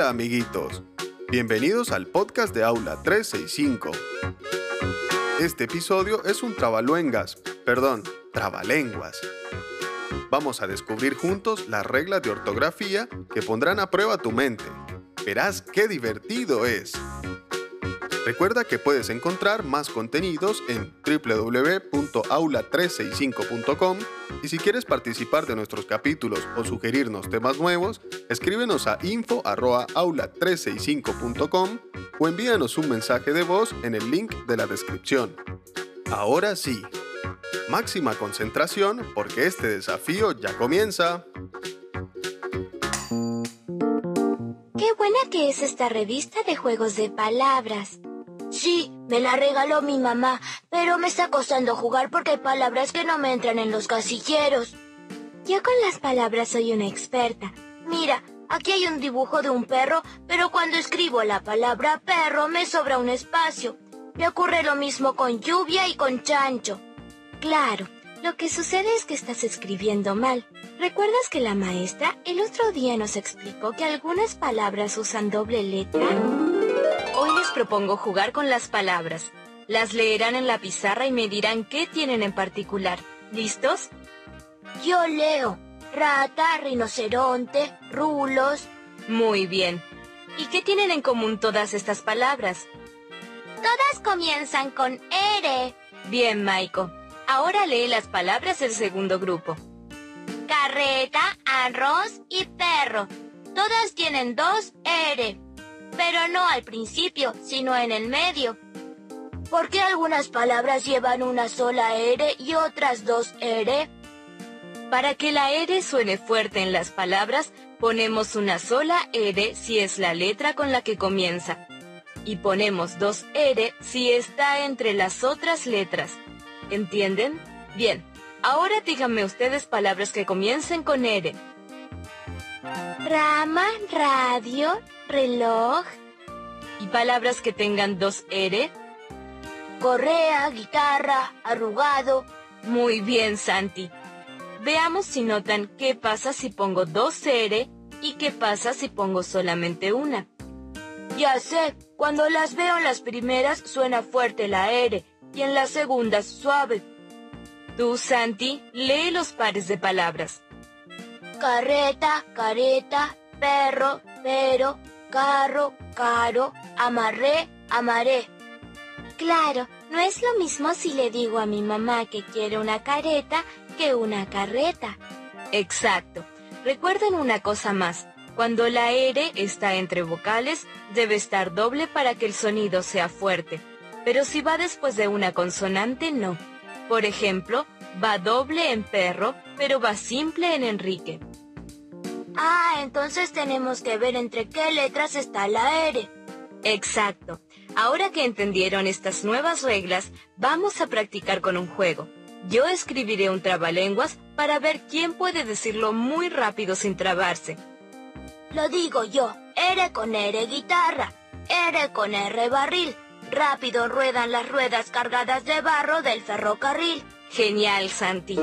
Hola amiguitos, bienvenidos al podcast de Aula 365. Este episodio es un trabaluengas, perdón, trabalenguas. Vamos a descubrir juntos las reglas de ortografía que pondrán a prueba tu mente. Verás qué divertido es. Recuerda que puedes encontrar más contenidos en www.aula365.com y si quieres participar de nuestros capítulos o sugerirnos temas nuevos, escríbenos a info@aula365.com o envíanos un mensaje de voz en el link de la descripción. Ahora sí, máxima concentración porque este desafío ya comienza. Qué buena que es esta revista de juegos de palabras. Sí, me la regaló mi mamá, pero me está costando jugar porque hay palabras que no me entran en los casilleros. Yo con las palabras soy una experta. Mira, aquí hay un dibujo de un perro, pero cuando escribo la palabra perro me sobra un espacio. Me ocurre lo mismo con lluvia y con chancho. Claro, lo que sucede es que estás escribiendo mal. ¿Recuerdas que la maestra el otro día nos explicó que algunas palabras usan doble letra? Les propongo jugar con las palabras. Las leerán en la pizarra y me dirán qué tienen en particular. ¿Listos? Yo leo rata, rinoceronte, rulos. Muy bien. ¿Y qué tienen en común todas estas palabras? Todas comienzan con R. Bien, Maiko. Ahora lee las palabras del segundo grupo. Carreta, arroz y perro. Todas tienen dos R pero no al principio, sino en el medio. ¿Por qué algunas palabras llevan una sola R y otras dos R? Para que la R suene fuerte en las palabras, ponemos una sola R si es la letra con la que comienza. Y ponemos dos R si está entre las otras letras. ¿Entienden? Bien, ahora díganme ustedes palabras que comiencen con R. Rama, radio, reloj. ¿Y palabras que tengan dos R? Correa, guitarra, arrugado. Muy bien, Santi. Veamos si notan qué pasa si pongo dos R y qué pasa si pongo solamente una. Ya sé, cuando las veo en las primeras suena fuerte la R y en las segundas suave. Tú, Santi, lee los pares de palabras. Carreta, careta, perro, pero, carro, caro, amarré, amaré. Claro, no es lo mismo si le digo a mi mamá que quiere una careta que una carreta. Exacto. Recuerden una cosa más. Cuando la R está entre vocales, debe estar doble para que el sonido sea fuerte. Pero si va después de una consonante, no. Por ejemplo, va doble en perro, pero va simple en Enrique. Ah, entonces tenemos que ver entre qué letras está la R. Exacto. Ahora que entendieron estas nuevas reglas, vamos a practicar con un juego. Yo escribiré un trabalenguas para ver quién puede decirlo muy rápido sin trabarse. Lo digo yo. R con R guitarra. R con R barril. Rápido ruedan las ruedas cargadas de barro del ferrocarril. Genial, Santi.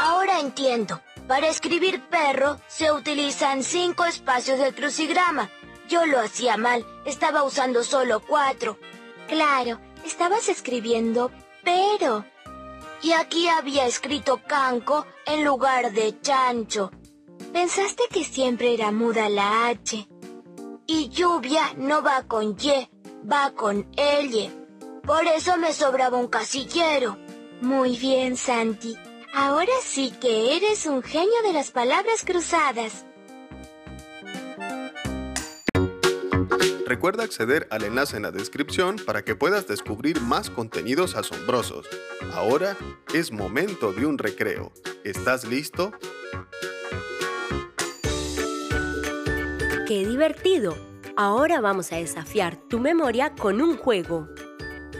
Ahora entiendo. Para escribir perro se utilizan cinco espacios de crucigrama. Yo lo hacía mal, estaba usando solo cuatro. Claro, estabas escribiendo pero. Y aquí había escrito canco en lugar de chancho. Pensaste que siempre era muda la H. Y lluvia no va con Y, va con L. Por eso me sobraba un casillero. Muy bien, Santi. Ahora sí que eres un genio de las palabras cruzadas. Recuerda acceder al enlace en la descripción para que puedas descubrir más contenidos asombrosos. Ahora es momento de un recreo. ¿Estás listo? ¡Qué divertido! Ahora vamos a desafiar tu memoria con un juego.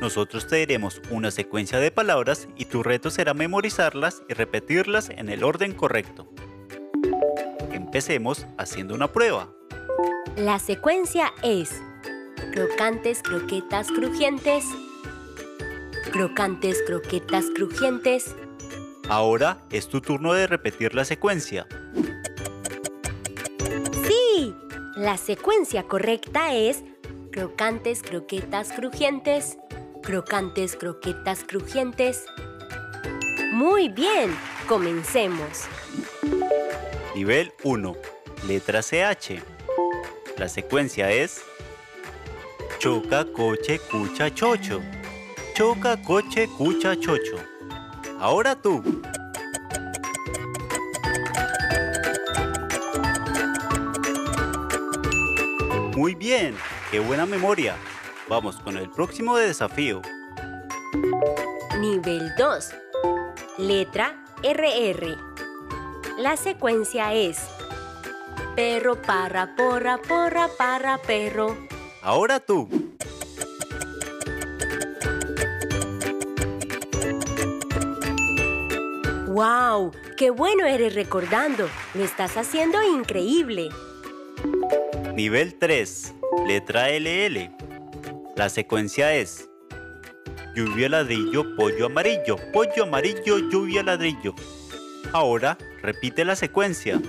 Nosotros te diremos una secuencia de palabras y tu reto será memorizarlas y repetirlas en el orden correcto. Empecemos haciendo una prueba. La secuencia es crocantes, croquetas, crujientes. Crocantes, croquetas, crujientes. Ahora es tu turno de repetir la secuencia. ¡Sí! La secuencia correcta es crocantes, croquetas, crujientes, crocantes, croquetas, crujientes. Muy bien, comencemos. Nivel 1. Letra CH. La secuencia es choca, coche, cucha, chocho. Choca, coche, cucha, chocho. Ahora tú. Muy bien, qué buena memoria. Vamos con el próximo desafío. Nivel 2. Letra RR. La secuencia es perro, parra, porra, porra, parra, perro. Ahora tú. ¡Wow! ¡Qué bueno eres recordando! Lo estás haciendo increíble. Nivel 3. Letra LL. La secuencia es lluvia ladrillo, pollo amarillo, pollo amarillo, lluvia ladrillo. Ahora repite la secuencia.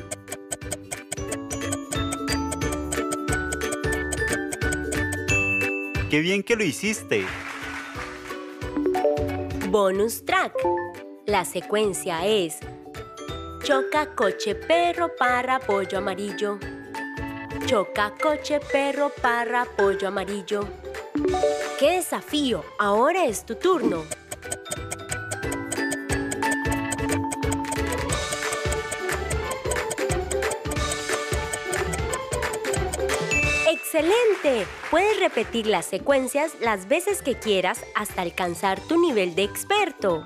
¡Qué bien que lo hiciste! Bonus track. La secuencia es choca, coche, perro, parra, pollo amarillo. Choca, coche, perro, parra, pollo amarillo. ¡Qué desafío! Ahora es tu turno. ¡Excelente! Puedes repetir las secuencias las veces que quieras hasta alcanzar tu nivel de experto.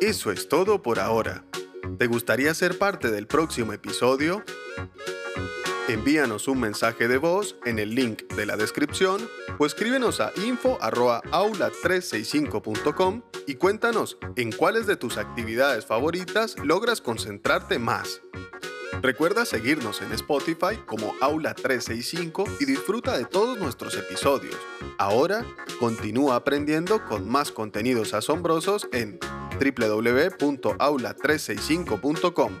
Eso es todo por ahora. ¿Te gustaría ser parte del próximo episodio? Envíanos un mensaje de voz en el link de la descripción o escríbenos a info@aula365.com y cuéntanos en cuáles de tus actividades favoritas logras concentrarte más. Recuerda seguirnos en Spotify como Aula 365 y disfruta de todos nuestros episodios. Ahora, continúa aprendiendo con más contenidos asombrosos en www.aula365.com.